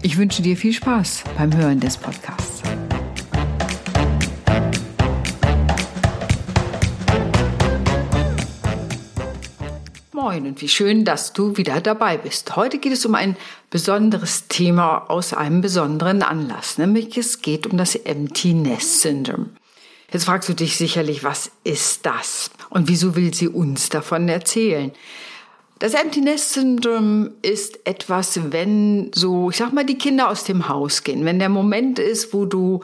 Ich wünsche dir viel Spaß beim Hören des Podcasts. Moin und wie schön, dass du wieder dabei bist. Heute geht es um ein besonderes Thema aus einem besonderen Anlass, nämlich es geht um das Empty Nest Syndrome. Jetzt fragst du dich sicherlich, was ist das und wieso will sie uns davon erzählen? Das Empty Nest Syndrom ist etwas, wenn so, ich sag mal, die Kinder aus dem Haus gehen. Wenn der Moment ist, wo du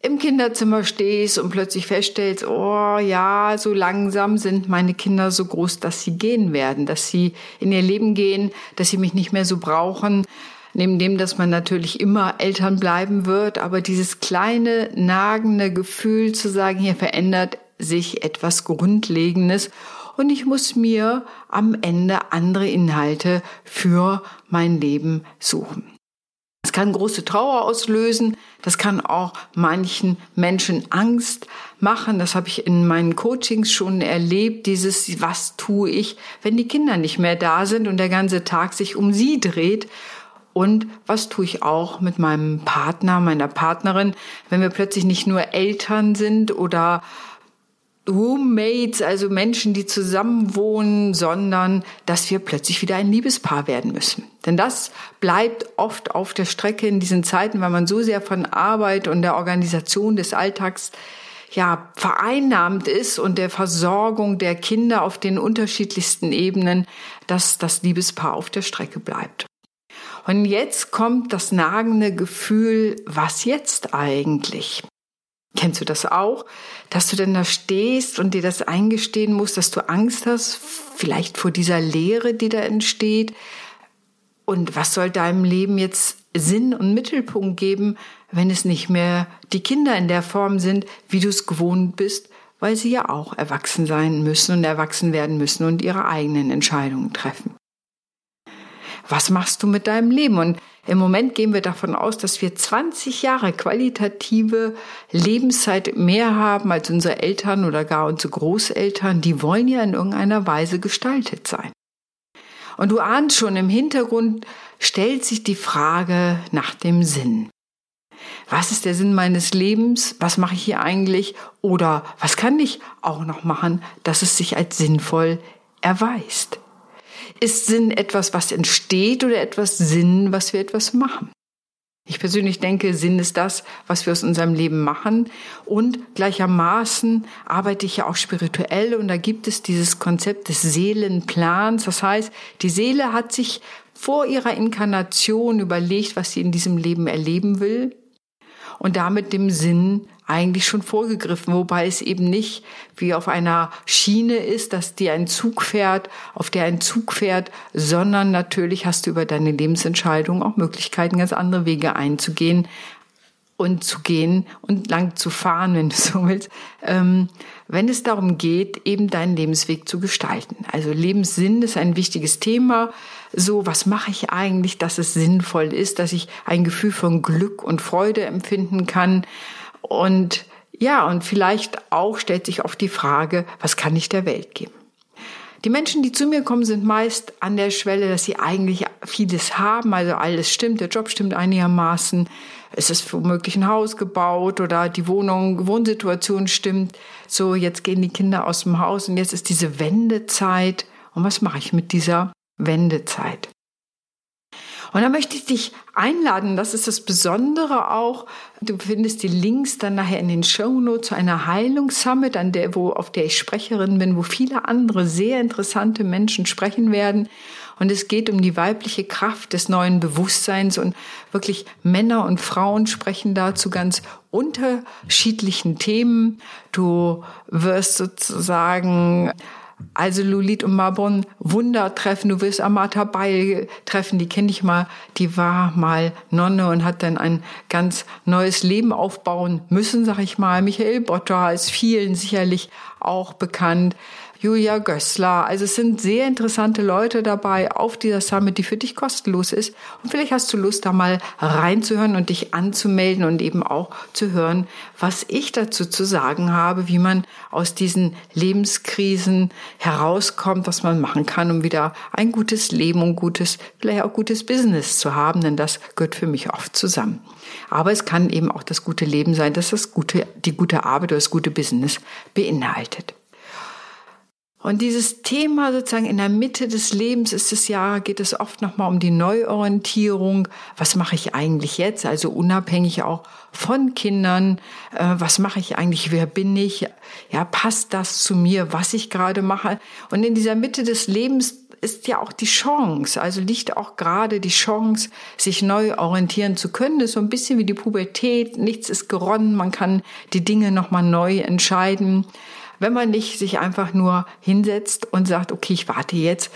im Kinderzimmer stehst und plötzlich feststellst, oh ja, so langsam sind meine Kinder so groß, dass sie gehen werden, dass sie in ihr Leben gehen, dass sie mich nicht mehr so brauchen. Neben dem, dass man natürlich immer Eltern bleiben wird, aber dieses kleine, nagende Gefühl zu sagen, hier verändert sich etwas Grundlegendes und ich muss mir am Ende andere Inhalte für mein Leben suchen. Das kann große Trauer auslösen, das kann auch manchen Menschen Angst machen. Das habe ich in meinen Coachings schon erlebt, dieses was tue ich, wenn die Kinder nicht mehr da sind und der ganze Tag sich um sie dreht. Und was tue ich auch mit meinem Partner, meiner Partnerin, wenn wir plötzlich nicht nur Eltern sind oder Roommates, also Menschen, die zusammen wohnen, sondern dass wir plötzlich wieder ein Liebespaar werden müssen. Denn das bleibt oft auf der Strecke in diesen Zeiten, weil man so sehr von Arbeit und der Organisation des Alltags ja, vereinnahmt ist und der Versorgung der Kinder auf den unterschiedlichsten Ebenen, dass das Liebespaar auf der Strecke bleibt. Und jetzt kommt das nagende Gefühl, was jetzt eigentlich? Kennst du das auch? Dass du denn da stehst und dir das eingestehen musst, dass du Angst hast, vielleicht vor dieser Leere, die da entsteht? Und was soll deinem Leben jetzt Sinn und Mittelpunkt geben, wenn es nicht mehr die Kinder in der Form sind, wie du es gewohnt bist, weil sie ja auch erwachsen sein müssen und erwachsen werden müssen und ihre eigenen Entscheidungen treffen? Was machst du mit deinem Leben? Und im Moment gehen wir davon aus, dass wir 20 Jahre qualitative Lebenszeit mehr haben als unsere Eltern oder gar unsere Großeltern. Die wollen ja in irgendeiner Weise gestaltet sein. Und du ahnst schon, im Hintergrund stellt sich die Frage nach dem Sinn. Was ist der Sinn meines Lebens? Was mache ich hier eigentlich? Oder was kann ich auch noch machen, dass es sich als sinnvoll erweist? Ist Sinn etwas, was entsteht oder etwas Sinn, was wir etwas machen? Ich persönlich denke, Sinn ist das, was wir aus unserem Leben machen. Und gleichermaßen arbeite ich ja auch spirituell und da gibt es dieses Konzept des Seelenplans. Das heißt, die Seele hat sich vor ihrer Inkarnation überlegt, was sie in diesem Leben erleben will und damit dem Sinn eigentlich schon vorgegriffen, wobei es eben nicht wie auf einer Schiene ist, dass dir ein Zug fährt, auf der ein Zug fährt, sondern natürlich hast du über deine Lebensentscheidung auch Möglichkeiten, ganz andere Wege einzugehen und zu gehen und lang zu fahren, wenn du so willst, ähm, wenn es darum geht, eben deinen Lebensweg zu gestalten. Also Lebenssinn ist ein wichtiges Thema. So, was mache ich eigentlich, dass es sinnvoll ist, dass ich ein Gefühl von Glück und Freude empfinden kann? Und ja, und vielleicht auch stellt sich oft die Frage, was kann ich der Welt geben? Die Menschen, die zu mir kommen, sind meist an der Schwelle, dass sie eigentlich vieles haben, also alles stimmt, der Job stimmt einigermaßen, es ist womöglich ein Haus gebaut oder die Wohnung, Wohnsituation stimmt. So, jetzt gehen die Kinder aus dem Haus und jetzt ist diese Wendezeit. Und was mache ich mit dieser Wendezeit? Und da möchte ich dich einladen, das ist das Besondere auch. Du findest die Links dann nachher in den Show Notes zu einer Heilungssummit, an der, wo, auf der ich Sprecherin bin, wo viele andere sehr interessante Menschen sprechen werden. Und es geht um die weibliche Kraft des neuen Bewusstseins und wirklich Männer und Frauen sprechen da zu ganz unterschiedlichen Themen. Du wirst sozusagen Also Lulit und Marbon, Wundertreffen. Du wirst Amata Beil treffen, die kenne ich mal. Die war mal Nonne und hat dann ein ganz neues Leben aufbauen müssen, sag ich mal. Michael Botter ist vielen sicherlich auch bekannt. Julia Gößler. Also es sind sehr interessante Leute dabei auf dieser Summit, die für dich kostenlos ist. Und vielleicht hast du Lust, da mal reinzuhören und dich anzumelden und eben auch zu hören, was ich dazu zu sagen habe, wie man aus diesen Lebenskrisen herauskommt, was man machen kann, um wieder ein gutes Leben und gutes, vielleicht auch gutes Business zu haben, denn das gehört für mich oft zusammen. Aber es kann eben auch das gute Leben sein, dass das gute, die gute Arbeit oder das gute Business beinhaltet. Und dieses Thema sozusagen in der Mitte des Lebens ist es ja, geht es oft nochmal um die Neuorientierung. Was mache ich eigentlich jetzt? Also unabhängig auch von Kindern. Äh, was mache ich eigentlich? Wer bin ich? Ja, passt das zu mir, was ich gerade mache? Und in dieser Mitte des Lebens ist ja auch die Chance, also liegt auch gerade die Chance, sich neu orientieren zu können. Das ist so ein bisschen wie die Pubertät. Nichts ist geronnen. Man kann die Dinge nochmal neu entscheiden wenn man nicht sich einfach nur hinsetzt und sagt, okay, ich warte jetzt,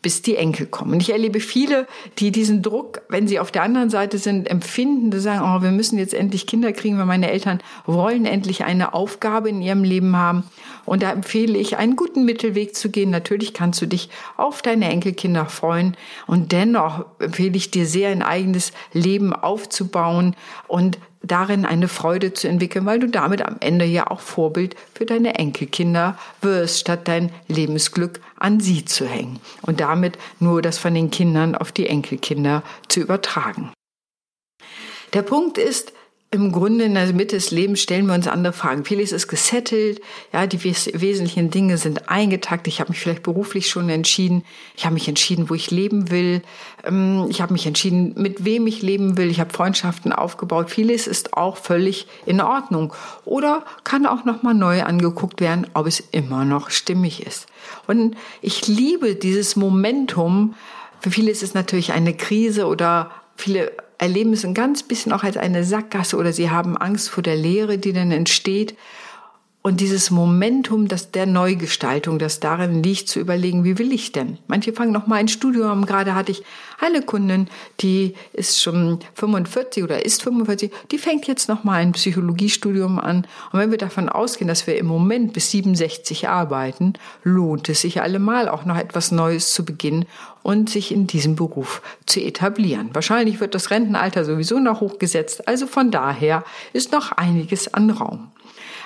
bis die Enkel kommen. Und ich erlebe viele, die diesen Druck, wenn sie auf der anderen Seite sind, empfinden, die sagen, oh, wir müssen jetzt endlich Kinder kriegen, weil meine Eltern wollen endlich eine Aufgabe in ihrem Leben haben. Und da empfehle ich, einen guten Mittelweg zu gehen. Natürlich kannst du dich auf deine Enkelkinder freuen. Und dennoch empfehle ich dir sehr, ein eigenes Leben aufzubauen und darin eine Freude zu entwickeln, weil du damit am Ende ja auch Vorbild für deine Enkelkinder wirst, statt dein Lebensglück an sie zu hängen und damit nur das von den Kindern auf die Enkelkinder zu übertragen. Der Punkt ist, im Grunde in der Mitte des Lebens stellen wir uns andere Fragen. Vieles ist gesettelt, ja, die wes wesentlichen Dinge sind eingetakt. Ich habe mich vielleicht beruflich schon entschieden. Ich habe mich entschieden, wo ich leben will. Ähm, ich habe mich entschieden, mit wem ich leben will. Ich habe Freundschaften aufgebaut. Vieles ist auch völlig in Ordnung oder kann auch noch mal neu angeguckt werden, ob es immer noch stimmig ist. Und ich liebe dieses Momentum. Für viele ist es natürlich eine Krise oder viele erleben es ein ganz bisschen auch als eine Sackgasse oder sie haben Angst vor der Leere, die dann entsteht. Und dieses Momentum, das der Neugestaltung, das darin liegt, zu überlegen, wie will ich denn? Manche fangen noch mal ein Studium. Gerade hatte ich eine Kundin, die ist schon 45 oder ist 45, die fängt jetzt noch mal ein Psychologiestudium an. Und wenn wir davon ausgehen, dass wir im Moment bis 67 arbeiten, lohnt es sich allemal auch noch etwas Neues zu beginnen und sich in diesem Beruf zu etablieren. Wahrscheinlich wird das Rentenalter sowieso noch hochgesetzt. Also von daher ist noch einiges an Raum.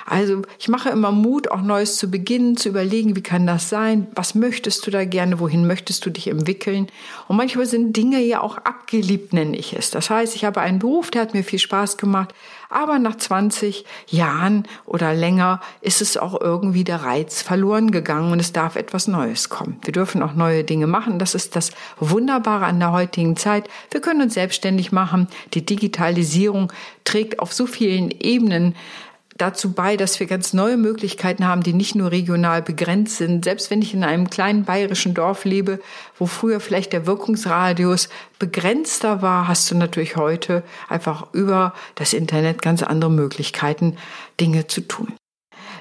Also ich mache immer Mut, auch Neues zu beginnen, zu überlegen, wie kann das sein? Was möchtest du da gerne? Wohin möchtest du dich entwickeln? Und manchmal sind Dinge ja auch abgeliebt, nenne ich es. Das heißt, ich habe einen Beruf, der hat mir viel Spaß gemacht, aber nach 20 Jahren oder länger ist es auch irgendwie der Reiz verloren gegangen und es darf etwas Neues kommen. Wir dürfen auch neue Dinge machen. Das ist das Wunderbare an der heutigen Zeit. Wir können uns selbstständig machen. Die Digitalisierung trägt auf so vielen Ebenen dazu bei, dass wir ganz neue Möglichkeiten haben, die nicht nur regional begrenzt sind. Selbst wenn ich in einem kleinen bayerischen Dorf lebe, wo früher vielleicht der Wirkungsradius begrenzter war, hast du natürlich heute einfach über das Internet ganz andere Möglichkeiten, Dinge zu tun.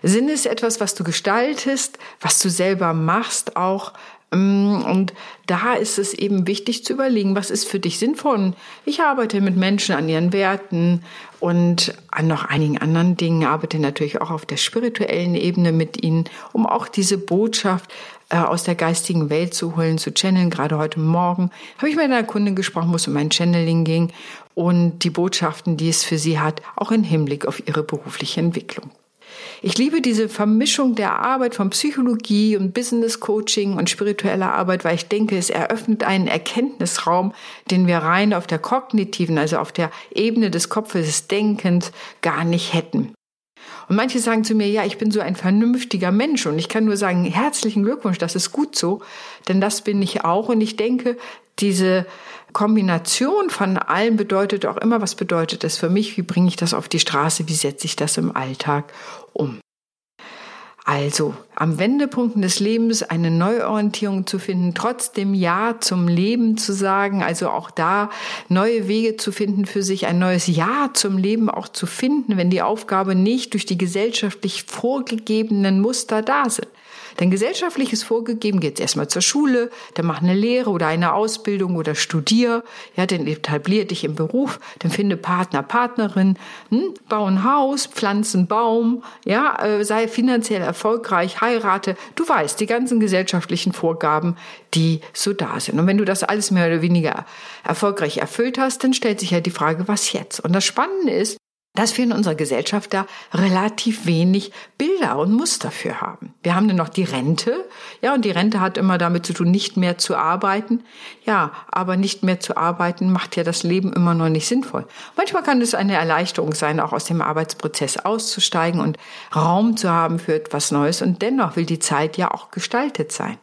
Sinn ist etwas, was du gestaltest, was du selber machst, auch und da ist es eben wichtig zu überlegen, was ist für dich sinnvoll. Ich arbeite mit Menschen an ihren Werten und an noch einigen anderen Dingen, arbeite natürlich auch auf der spirituellen Ebene mit ihnen, um auch diese Botschaft äh, aus der geistigen Welt zu holen, zu channeln. Gerade heute Morgen habe ich mit einer Kundin gesprochen, wo es um ein Channeling ging und die Botschaften, die es für sie hat, auch im Hinblick auf ihre berufliche Entwicklung. Ich liebe diese Vermischung der Arbeit von Psychologie und Business Coaching und spiritueller Arbeit, weil ich denke, es eröffnet einen Erkenntnisraum, den wir rein auf der kognitiven, also auf der Ebene des Kopfes des Denkens gar nicht hätten. Und manche sagen zu mir, ja, ich bin so ein vernünftiger Mensch und ich kann nur sagen, herzlichen Glückwunsch, das ist gut so, denn das bin ich auch und ich denke, diese Kombination von allem bedeutet auch immer, was bedeutet das für mich, wie bringe ich das auf die Straße, wie setze ich das im Alltag um. Also am Wendepunkten des Lebens eine Neuorientierung zu finden, trotzdem Ja zum Leben zu sagen, also auch da neue Wege zu finden für sich, ein neues Ja zum Leben auch zu finden, wenn die Aufgabe nicht durch die gesellschaftlich vorgegebenen Muster da sind. Denn gesellschaftlich ist vorgegeben, geh jetzt erstmal zur Schule, dann mach eine Lehre oder eine Ausbildung oder studier, ja, dann etablier dich im Beruf, dann finde Partner, Partnerin, hm, bau ein Haus, pflanze einen Baum, ja, äh, sei finanziell erfolgreich, heirate. Du weißt, die ganzen gesellschaftlichen Vorgaben, die so da sind. Und wenn du das alles mehr oder weniger erfolgreich erfüllt hast, dann stellt sich ja die Frage, was jetzt? Und das Spannende ist, dass wir in unserer Gesellschaft da relativ wenig Bilder und Muster für haben. Wir haben dann noch die Rente, ja, und die Rente hat immer damit zu tun, nicht mehr zu arbeiten. Ja, aber nicht mehr zu arbeiten macht ja das Leben immer noch nicht sinnvoll. Manchmal kann es eine Erleichterung sein, auch aus dem Arbeitsprozess auszusteigen und Raum zu haben für etwas Neues. Und dennoch will die Zeit ja auch gestaltet sein.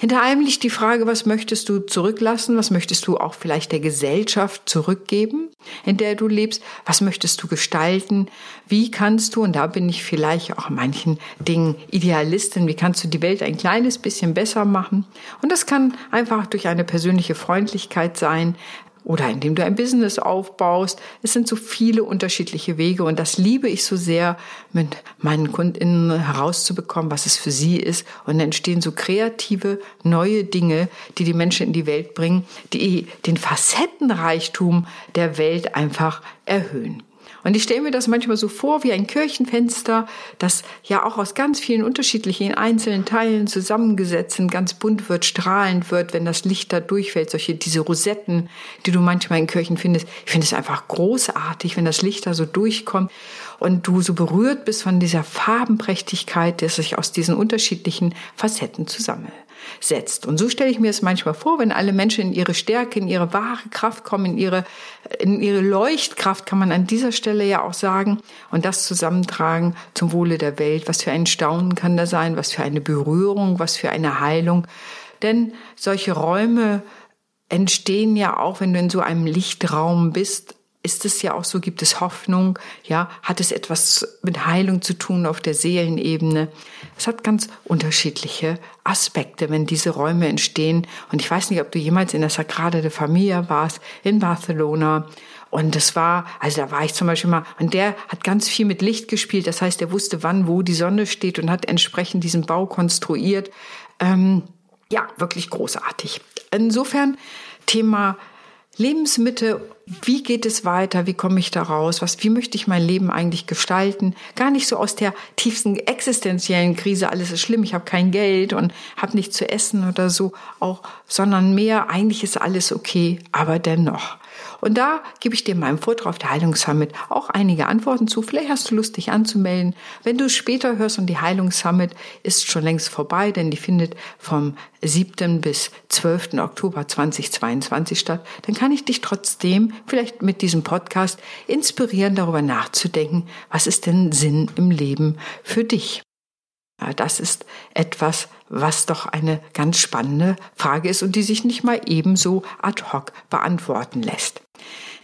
Hinter allem liegt die Frage, was möchtest du zurücklassen? Was möchtest du auch vielleicht der Gesellschaft zurückgeben, in der du lebst? Was möchtest du gestalten? Wie kannst du, und da bin ich vielleicht auch manchen Dingen Idealistin, wie kannst du die Welt ein kleines bisschen besser machen? Und das kann einfach durch eine persönliche Freundlichkeit sein, oder indem du ein Business aufbaust. Es sind so viele unterschiedliche Wege und das liebe ich so sehr, mit meinen Kundinnen herauszubekommen, was es für sie ist. Und dann entstehen so kreative, neue Dinge, die die Menschen in die Welt bringen, die den Facettenreichtum der Welt einfach erhöhen. Und ich stelle mir das manchmal so vor wie ein Kirchenfenster, das ja auch aus ganz vielen unterschiedlichen einzelnen Teilen zusammengesetzt und ganz bunt wird, strahlend wird, wenn das Licht da durchfällt. Solche, diese Rosetten, die du manchmal in Kirchen findest. Ich finde es einfach großartig, wenn das Licht da so durchkommt und du so berührt bist von dieser Farbenprächtigkeit, der sich aus diesen unterschiedlichen Facetten zusammensetzt setzt. Und so stelle ich mir es manchmal vor, wenn alle Menschen in ihre Stärke, in ihre wahre Kraft kommen, in ihre, in ihre Leuchtkraft, kann man an dieser Stelle ja auch sagen, und das zusammentragen zum Wohle der Welt. Was für ein Staunen kann da sein, was für eine Berührung, was für eine Heilung. Denn solche Räume entstehen ja auch, wenn du in so einem Lichtraum bist, ist es ja auch so, gibt es Hoffnung, ja, hat es etwas mit Heilung zu tun auf der Seelenebene. Es hat ganz unterschiedliche Aspekte, wenn diese Räume entstehen. Und ich weiß nicht, ob du jemals in der Sagrada de Familia warst, in Barcelona. Und das war, also da war ich zum Beispiel mal, und der hat ganz viel mit Licht gespielt. Das heißt, er wusste, wann, wo die Sonne steht und hat entsprechend diesen Bau konstruiert. Ähm, ja, wirklich großartig. Insofern Thema Lebensmittel, wie geht es weiter? Wie komme ich da raus? Was, wie möchte ich mein Leben eigentlich gestalten? Gar nicht so aus der tiefsten existenziellen Krise, alles ist schlimm, ich habe kein Geld und habe nichts zu essen oder so, auch, sondern mehr, eigentlich ist alles okay, aber dennoch. Und da gebe ich dir in meinem Vortrag auf der Heilungssummit auch einige Antworten zu. Vielleicht hast du Lust, dich anzumelden. Wenn du es später hörst und die Heilungssummit ist schon längst vorbei, denn die findet vom 7. bis 12. Oktober 2022 statt, dann kann ich dich trotzdem vielleicht mit diesem Podcast inspirieren, darüber nachzudenken, was ist denn Sinn im Leben für dich? Das ist etwas, was doch eine ganz spannende Frage ist und die sich nicht mal ebenso ad hoc beantworten lässt.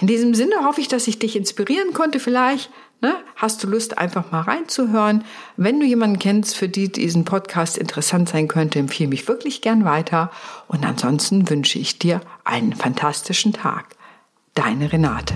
In diesem Sinne hoffe ich, dass ich dich inspirieren konnte. Vielleicht ne, hast du Lust, einfach mal reinzuhören. Wenn du jemanden kennst, für die diesen Podcast interessant sein könnte, empfehle mich wirklich gern weiter. Und ansonsten wünsche ich dir einen fantastischen Tag. Deine Renate.